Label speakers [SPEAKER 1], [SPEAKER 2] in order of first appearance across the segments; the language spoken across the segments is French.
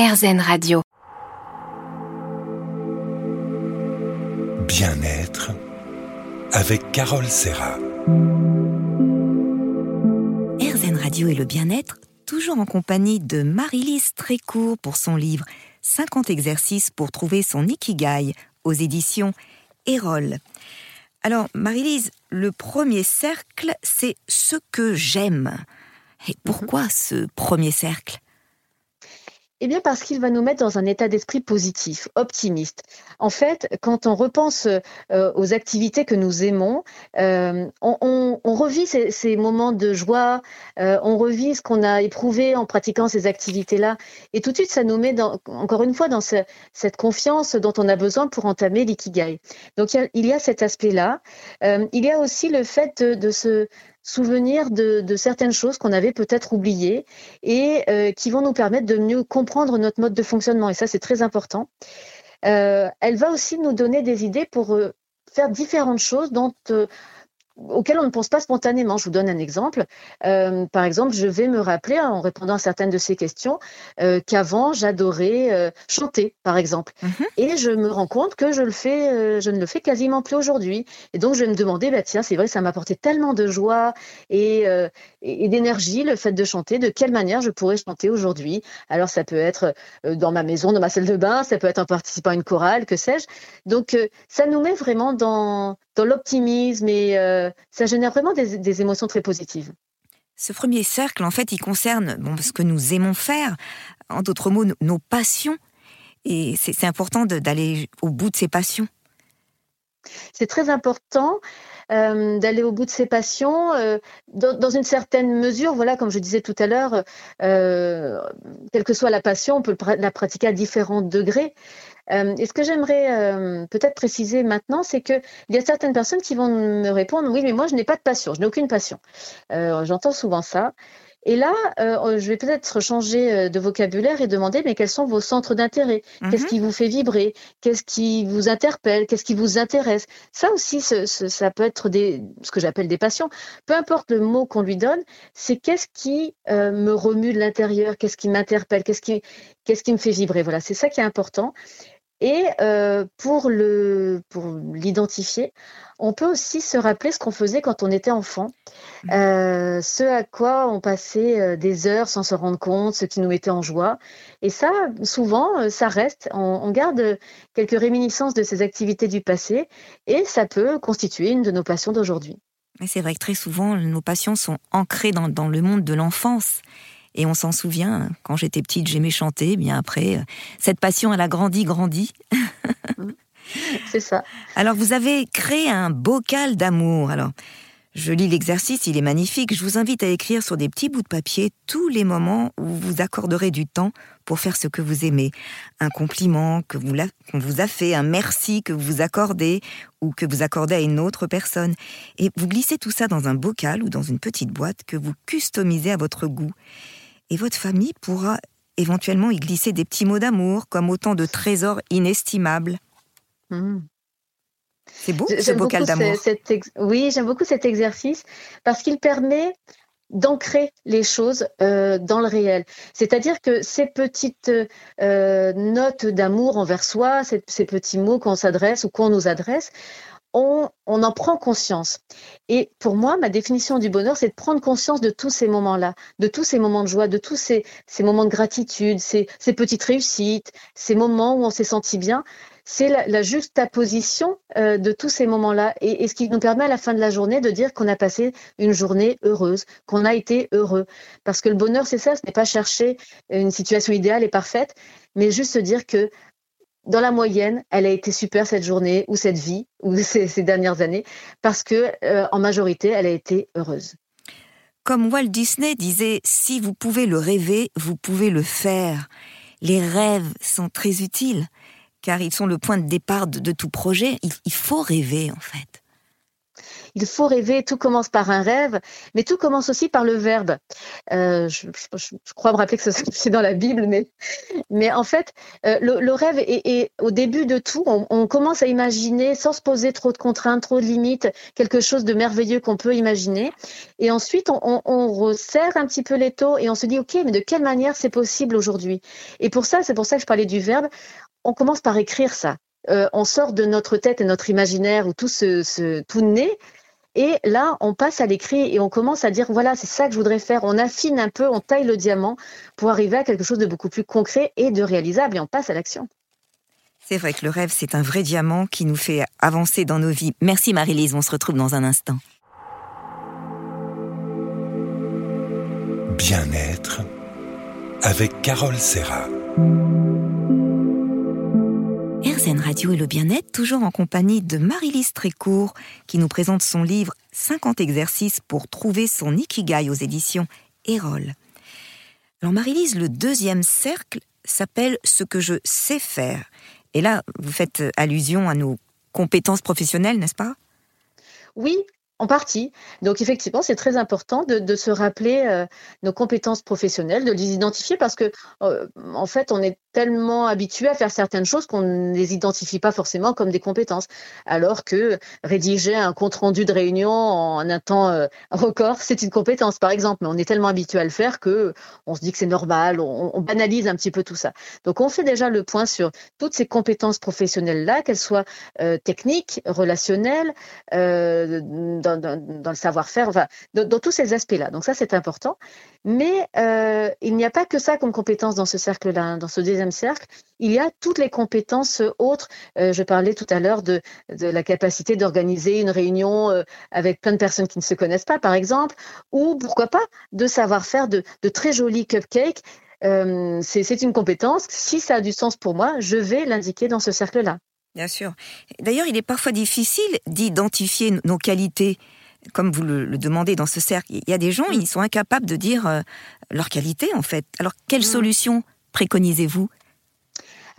[SPEAKER 1] RZN Radio.
[SPEAKER 2] Bien-être avec Carole Serra.
[SPEAKER 3] RZN Radio et le bien-être, toujours en compagnie de Marie-Lise Trécourt pour son livre 50 exercices pour trouver son ikigai aux éditions Erol. Alors, Marie-Lise, le premier cercle, c'est ce que j'aime. Et pourquoi ce premier cercle?
[SPEAKER 4] Eh bien, parce qu'il va nous mettre dans un état d'esprit positif, optimiste. En fait, quand on repense euh, aux activités que nous aimons, euh, on, revit ces, moments de joie, euh, on revit ce qu'on a éprouvé en pratiquant ces activités-là. Et tout de suite, ça nous met, encore une fois, dans cette confiance dont on a besoin pour entamer l'ikigai. Donc, il y a, cet aspect-là. il y a aussi le fait de se souvenir de, certaines choses qu'on avait peut-être oubliées et euh, qui vont nous permettre de mieux comprendre notre mode de fonctionnement. Et ça, c'est très important. Euh, elle va aussi nous donner des idées pour euh, faire différentes choses dont auxquelles on ne pense pas spontanément. Je vous donne un exemple. Euh, par exemple, je vais me rappeler, hein, en répondant à certaines de ces questions, euh, qu'avant, j'adorais euh, chanter, par exemple. Mhm. Et je me rends compte que je, le fais, je ne le fais quasiment plus aujourd'hui. Et donc, je vais me demander, bah, tiens, c'est vrai, ça m'apportait tellement de joie et, et, d'énergie, le fait de chanter. De quelle manière je pourrais chanter aujourd'hui? Alors, ça peut être dans ma maison, dans ma salle de bain, ça peut être en participant à une chorale, que sais-je. Donc, ça nous met vraiment dans, dans l'optimisme et ça génère vraiment des, émotions très positives.
[SPEAKER 3] Ce premier cercle, en fait, il concerne bon, ce que nous aimons faire, en d'autres mots, nos, passions. Et c'est important d'aller au bout de ces passions.
[SPEAKER 4] C'est très important euh, d'aller au bout de ses passions, euh, dans, une certaine mesure. Voilà, comme je disais tout à l'heure, quelle que soit la passion, on peut la pratiquer à différents degrés. Euh, et ce que j'aimerais euh, peut-être préciser maintenant, c'est qu'il y a certaines personnes qui vont me répondre Oui, mais moi, je n'ai pas de passion, je n'ai aucune passion. Euh, j'entends souvent ça. Et là, je vais peut-être changer de vocabulaire et demander, mais quels sont vos centres d'intérêt? Qu'est-ce mhm. qui vous fait vibrer? Qu'est-ce qui vous interpelle? Qu'est-ce qui vous intéresse? Ça aussi, ça peut être des, ce que j'appelle des passions. Peu importe le mot qu'on lui donne, c'est qu'est-ce qui me remue de l'intérieur? Qu'est-ce qui m'interpelle? Qu'est-ce qui, qu'est-ce qui me fait vibrer? Voilà, c'est ça qui est important. Et euh, pour l'identifier, on peut aussi se rappeler ce qu'on faisait quand on était enfant, mmh. euh, ce à quoi on passait euh, des heures sans se rendre compte, ce qui nous mettait en joie. Et ça, souvent, ça reste. On, garde quelques réminiscences de ces activités du passé, et ça peut constituer une de nos passions d'aujourd'hui.
[SPEAKER 3] C'est vrai que très souvent, nos passions sont ancrées dans, dans le monde de l'enfance. Et on s'en souvient, quand j'étais petite, j'aimais chanter. Bien après, euh, cette passion, elle a grandi, grandi.
[SPEAKER 4] C'est ça.
[SPEAKER 3] Alors, vous avez créé un bocal d'amour. Alors, je lis l'exercice, il est magnifique. Je vous invite à écrire sur des petits bouts de papier tous les moments où vous accorderez du temps pour faire ce que vous aimez. Un compliment que vous qu'on vous a fait, un merci que vous accordez ou que vous accordez à une autre personne. Et vous glissez tout ça dans un bocal ou dans une petite boîte que vous customisez à votre goût et votre famille pourra éventuellement y glisser des petits mots d'amour comme autant de trésors inestimables. Hmm. C'est beau ce bocal d'amour.
[SPEAKER 4] Oui, j'aime beaucoup cet exercice parce qu'il permet d'ancrer les choses euh, dans le réel. C'est-à-dire que ces petites euh, notes d'amour envers soi, ces, ces petits mots qu'on s'adresse ou qu'on nous adresse, on, en prend conscience. Et pour moi, ma définition du bonheur, c'est de prendre conscience de tous ces moments-là, de tous ces moments de joie, de tous ces, moments de gratitude, ces, petites réussites, ces moments où on s'est senti bien. C'est la, juxtaposition euh, de tous ces moments-là et, ce qui nous permet à la fin de la journée de dire qu'on a passé une journée heureuse, qu'on a été heureux. Parce que le bonheur, c'est ça, ce n'est pas chercher une situation idéale et parfaite, mais juste se dire que dans la moyenne, elle a été super cette journée ou cette vie ou ces, dernières années parce que euh, en majorité, elle a été heureuse.
[SPEAKER 3] Comme Walt Disney disait, si vous pouvez le rêver, vous pouvez le faire. Les rêves sont très utiles car ils sont le point de départ de, tout projet. Il, faut rêver en fait.
[SPEAKER 4] Il faut rêver, tout commence par un rêve, mais tout commence aussi par le verbe. Euh, je, crois me rappeler que c'est dans la Bible, mais, en fait, euh, le, rêve est, au début de tout. On, commence à imaginer sans se poser trop de contraintes, trop de limites, quelque chose de merveilleux qu'on peut imaginer. Et ensuite, on, resserre un petit peu les taux et on se dit, OK, mais de quelle manière c'est possible aujourd'hui? Et pour ça, c'est pour ça que je parlais du verbe. On commence par écrire ça. Euh, on sort de notre tête et notre imaginaire où tout se, tout naît. Et là, on passe à l'écrit et on commence à dire voilà, c'est ça que je voudrais faire. On affine un peu, on taille le diamant pour arriver à quelque chose de beaucoup plus concret et de réalisable et on passe à l'action.
[SPEAKER 3] C'est vrai que le rêve, c'est un vrai diamant qui nous fait avancer dans nos vies. Merci Marie-Lise, on se retrouve dans un instant.
[SPEAKER 2] Bien-être avec Carole Serra.
[SPEAKER 3] RZN Radio et le bien-être, toujours en compagnie de Marie-Lise Trécourt, qui nous présente son livre 50 exercices pour trouver son Ikigai aux éditions Erol. Alors Marie-Lise, le deuxième cercle s'appelle Ce que je sais faire. Et là, vous faites allusion à nos compétences professionnelles, n'est-ce pas?
[SPEAKER 4] Oui, en partie. Donc effectivement, c'est très important de, se rappeler euh, nos compétences professionnelles, de les identifier parce que euh, en fait, on est tellement habitué à faire certaines choses qu'on ne les identifie pas forcément comme des compétences. Alors que rédiger un compte rendu de réunion en un temps euh, record, c'est une compétence, par exemple. Mais on est tellement habitué à le faire que on se dit que c'est normal, on, banalise un petit peu tout ça. Donc on fait déjà le point sur toutes ces compétences professionnelles-là, qu'elles soient techniques, relationnelles, dans, le savoir-faire, dans, tous ces aspects-là. Donc ça, c'est important. Mais euh, il n'y a pas que ça comme compétence dans ce cercle-là, hein. dans ce deuxième cercle. Il y a toutes les compétences autres. Euh, je parlais tout à l'heure de, la capacité d'organiser une réunion euh, avec plein de personnes qui ne se connaissent pas, par exemple, ou pourquoi pas de savoir-faire de, de très jolis cupcakes. c'est une compétence. Si ça a du sens pour moi, je vais l'indiquer dans ce cercle-là.
[SPEAKER 3] Bien sûr. D'ailleurs, il est parfois difficile d'identifier nos qualités, comme vous le, demandez dans ce cercle. Il y a des gens, mm. ils sont incapables de dire euh, leurs qualités, en fait. Alors, quelle mm. solution préconisez-vous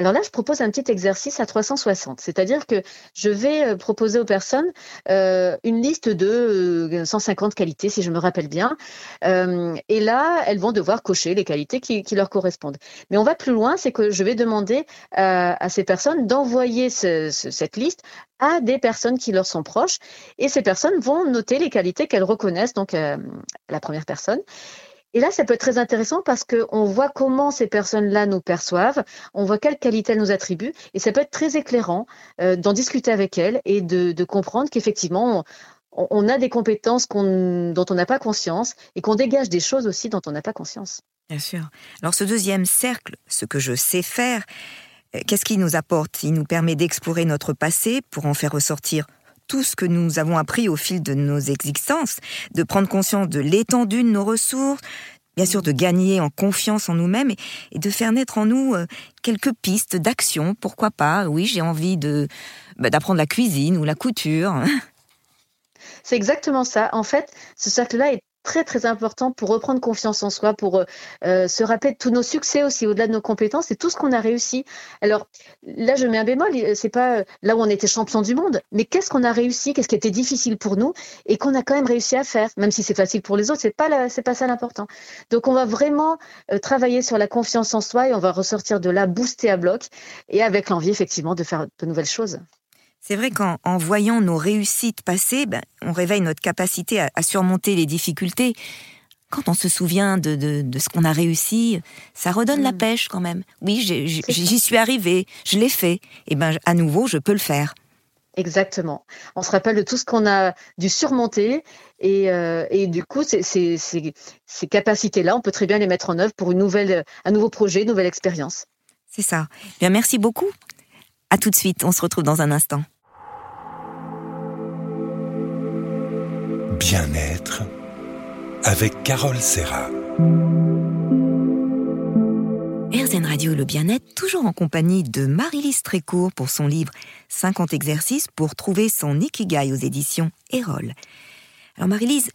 [SPEAKER 4] alors là, je propose un petit exercice à 360, c'est-à-dire que je vais euh, proposer aux personnes euh, une liste de 150 qualités, si je me rappelle bien. et là, elles vont devoir cocher les qualités qui, leur correspondent. Mais on va plus loin, c'est que je vais demander à ces personnes d'envoyer cette liste à des personnes qui leur sont proches. Et ces personnes vont noter les qualités qu'elles reconnaissent, donc la première personne. Et là, ça peut être très intéressant parce qu'on voit comment ces personnes-là nous perçoivent, on voit quelles qualités elles nous attribuent, et ça peut être très éclairant euh, d'en discuter avec elles et de, comprendre qu'effectivement, on, a des compétences dont on n'a pas conscience et qu'on dégage des choses aussi dont on n'a pas conscience.
[SPEAKER 3] Bien sûr. Alors ce deuxième cercle, ce que je sais faire, euh, qu'est-ce qu'il nous apporte? Il nous permet d'explorer notre passé pour en faire ressortir tout ce que nous avons appris au fil de nos existences, de prendre conscience de l'étendue de nos ressources, bien sûr de gagner en confiance en nous-mêmes et, de faire naître en nous euh, quelques pistes d'action, pourquoi pas, oui j'ai envie de bah, d'apprendre la cuisine ou la couture.
[SPEAKER 4] C'est exactement ça. En fait, ce cercle-là est très très important pour reprendre confiance en soi, pour euh, se rappeler de tous nos succès aussi, au-delà de nos compétences et tout ce qu'on a réussi. Alors là, je mets un bémol, c'est pas euh, là où on était champion du monde, mais qu'est-ce qu'on a réussi, qu'est-ce qui était difficile pour nous et qu'on a quand même réussi à faire, même si c'est facile pour les autres, c'est pas c'est pas ça l'important. Donc on va vraiment euh, travailler sur la confiance en soi et on va ressortir de là boosté à bloc et avec l'envie effectivement de faire de nouvelles choses.
[SPEAKER 3] C'est vrai qu'en voyant nos réussites passer, ben, on réveille notre capacité à, surmonter les difficultés. Quand on se souvient de, ce qu'on a réussi, ça redonne la mm. pêche quand même. Oui, j'y suis arrivé, je l'ai fait. Et eh ben à nouveau, je peux le faire.
[SPEAKER 4] Exactement. On se rappelle de tout ce qu'on a dû surmonter et, euh, du coup, ces, capacités-là, on peut très bien les mettre en œuvre pour une nouvelle, un nouveau projet, une nouvelle expérience.
[SPEAKER 3] C'est ça. Bien, merci beaucoup. À tout de suite, on se retrouve dans un instant.
[SPEAKER 2] Bien-être avec Carole Serra.
[SPEAKER 3] RZN Radio Le Bien-être, toujours en compagnie de Marie-Lise Trécourt pour son livre 50 exercices pour trouver son Ikigai aux éditions Erol. Alors Marie-Lise,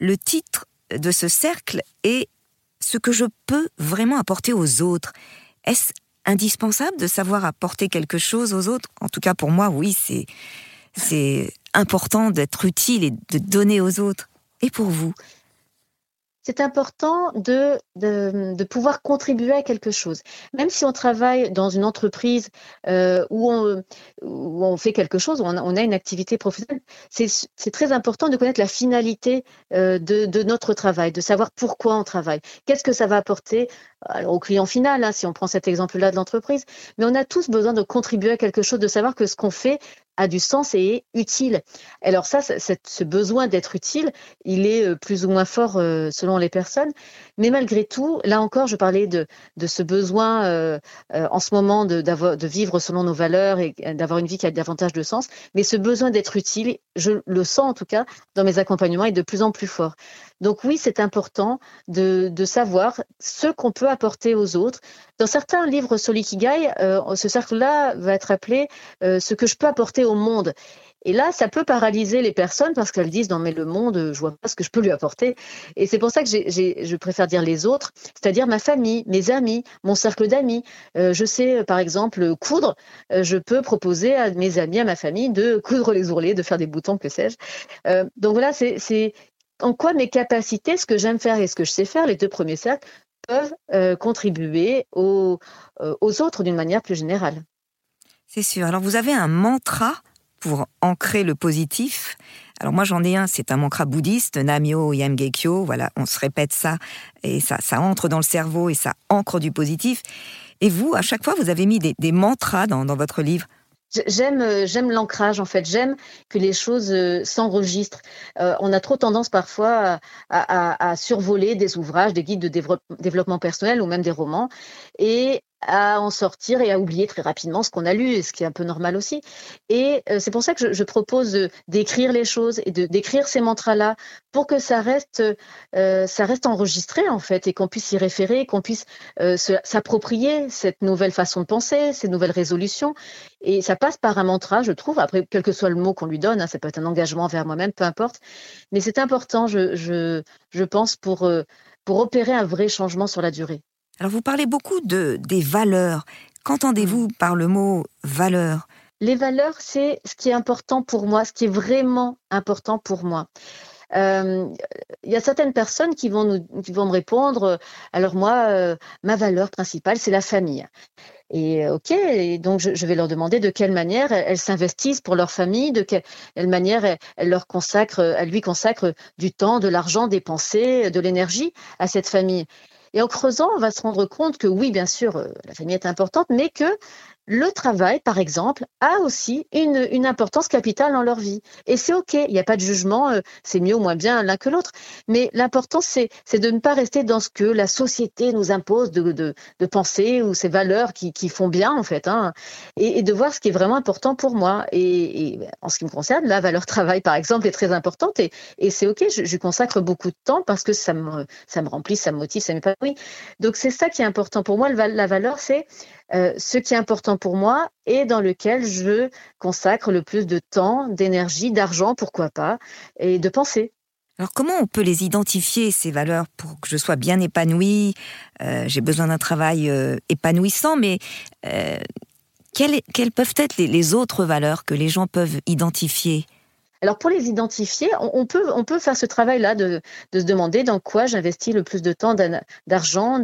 [SPEAKER 3] le titre de ce cercle est Ce que je peux vraiment apporter aux autres. Est-ce indispensable de savoir apporter quelque chose aux autres En tout cas, pour moi, oui, c'est c'est important d'être utile et de donner aux autres. Et pour vous?
[SPEAKER 4] C'est important de, de, pouvoir contribuer à quelque chose. Même si on travaille dans une entreprise euh, où, on, où, on, fait quelque chose, où on a, une activité professionnelle, c'est très important de connaître la finalité euh, de, de, notre travail, de savoir pourquoi on travaille, qu'est-ce que ça va apporter au client final, hein, si on prend cet exemple-là de l'entreprise. Mais on a tous besoin de contribuer à quelque chose, de savoir que ce qu'on fait a du sens et est utile. Alors ça, ce besoin d'être utile, il est euh, plus ou moins fort euh, selon les personnes. Mais malgré tout, là encore, je parlais de, ce besoin euh, en ce moment de, vivre selon nos valeurs et d'avoir une vie qui a davantage de sens. Mais ce besoin d'être utile, je le sens en tout cas dans mes accompagnements, est de plus en plus fort. Donc oui, c'est important de savoir ce qu'on peut apporter aux autres. Dans certains livres sur l'ikigai, euh, ce cercle-là va être appelé euh, ce que je peux apporter au monde. Et là, ça peut paralyser les personnes parce qu'elles disent non mais le monde, je vois pas ce que je peux lui apporter. Et c'est pour ça que je préfère dire les autres, c'est-à-dire ma famille, mes amis, mon cercle d'amis. Euh, je sais par exemple coudre, je peux proposer à mes amis, à ma famille de coudre les ourlets, de faire des boutons, que sais-je. donc voilà, c'est en quoi mes capacités, ce que j'aime faire et ce que je sais faire, les deux premiers cercles, peuvent euh, contribuer aux, euh, aux autres d'une manière plus générale.
[SPEAKER 3] C'est sûr. Alors vous avez un mantra pour ancrer le positif. Alors moi j'en ai un, c'est un mantra bouddhiste, Namyo Yamgekyo. Voilà, on se répète ça et ça, entre dans le cerveau et ça ancre du positif. Et vous, à chaque fois, vous avez mis des, mantras dans votre livre.
[SPEAKER 4] J'aime, euh, j'aime l'ancrage en fait. J'aime que les choses euh, s'enregistrent. Euh, on a trop tendance parfois à, à, survoler des ouvrages, des guides de développement personnel ou même des romans, et à en sortir et à oublier très rapidement ce qu'on a lu, ce qui est un peu normal aussi. Et euh, c'est pour ça que je, je propose d'écrire les choses et de d'écrire ces mantras-là pour que ça reste, euh, ça reste enregistré en fait et qu'on puisse y référer, qu'on puisse euh, s'approprier cette nouvelle façon de penser, ces nouvelles résolutions. Et ça passe par un mantra, je trouve. Après, quel que soit le mot qu'on lui donne, hein, ça peut être un engagement vers moi-même, peu importe. Mais c'est important, je, je, je pense, pour, euh, pour opérer un vrai changement sur la durée.
[SPEAKER 3] Alors vous parlez beaucoup de des valeurs. Qu'entendez-vous mm. par le mot valeur?
[SPEAKER 4] Les valeurs, c'est ce qui est important pour moi, ce qui est vraiment important pour moi. Euh, il y a certaines personnes qui vont, nous, qui vont me répondre, alors moi, euh, ma valeur principale, c'est la famille. Et euh, ok, et donc je, vais leur demander de quelle manière elles s'investissent pour leur famille, de quelle, manière elles, leur consacrent, elles lui consacrent du temps, de l'argent, des pensées, de l'énergie à cette famille. Et en creusant, on va se rendre compte que oui, bien sûr, euh, la famille est importante, mais que le travail, par exemple, a aussi une, une importance capitale dans leur vie. Et c'est OK, il n'y a pas de jugement, euh, c'est mieux ou moins bien l'un que l'autre. Mais l'important, c'est, de ne pas rester dans ce que la société nous impose de, de, de penser ou ces valeurs qui, qui font bien, en fait, hein, et, et, de voir ce qui est vraiment important pour moi. Et, et, en ce qui me concerne, la valeur travail, par exemple, est très importante et, et c'est OK, je, je, consacre beaucoup de temps parce que ça me, ça me remplit, ça me motive, ça m'épanouit. Donc c'est ça qui est important pour moi. La valeur, c'est euh, ce qui est important pour moi et dans lequel je consacre le plus de temps, d'énergie, d'argent, pourquoi pas, et de pensée.
[SPEAKER 3] Alors comment on peut les identifier, ces valeurs, pour que je sois bien épanouie? Euh, J'ai besoin d'un travail euh, épanouissant, mais quelles, peuvent être les autres valeurs que les gens peuvent identifier?
[SPEAKER 4] Alors pour les identifier, on, peut, on peut faire ce travail-là de, de, se demander dans quoi j'investis le plus de temps, d'argent,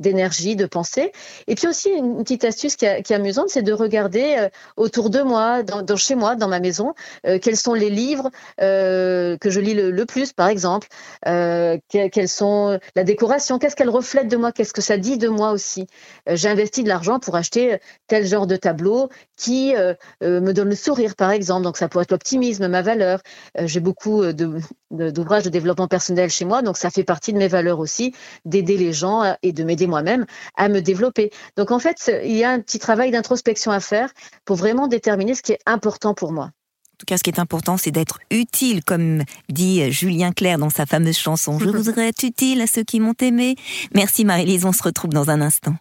[SPEAKER 4] d'énergie, de, pensée. Et puis aussi une petite astuce qui, est amusante, c'est de regarder euh, autour de moi, dans, chez moi, dans ma maison, euh, quels sont les livres euh, que je lis le, plus, par exemple, quelles sont la décoration, qu'est-ce qu'elle reflète de moi, qu'est-ce que ça dit de moi aussi. J'ai investi de l'argent pour acheter tel genre de tableau qui me donne le sourire, par exemple. Donc ça pourrait être l'optimisme ma valeur. Euh, j'ai beaucoup euh, d'ouvrages de, développement personnel chez moi, donc ça fait partie de mes valeurs aussi, d'aider les gens euh, et de m'aider moi-même à me développer. Donc en fait, il y a un petit travail d'introspection à faire pour vraiment déterminer ce qui est important pour moi.
[SPEAKER 3] En tout cas, ce qui est important, c'est d'être utile, comme dit Julien Clerc dans sa fameuse chanson Je voudrais être utile à ceux qui m'ont aimé. Merci Marie-Lise, on se retrouve dans un instant.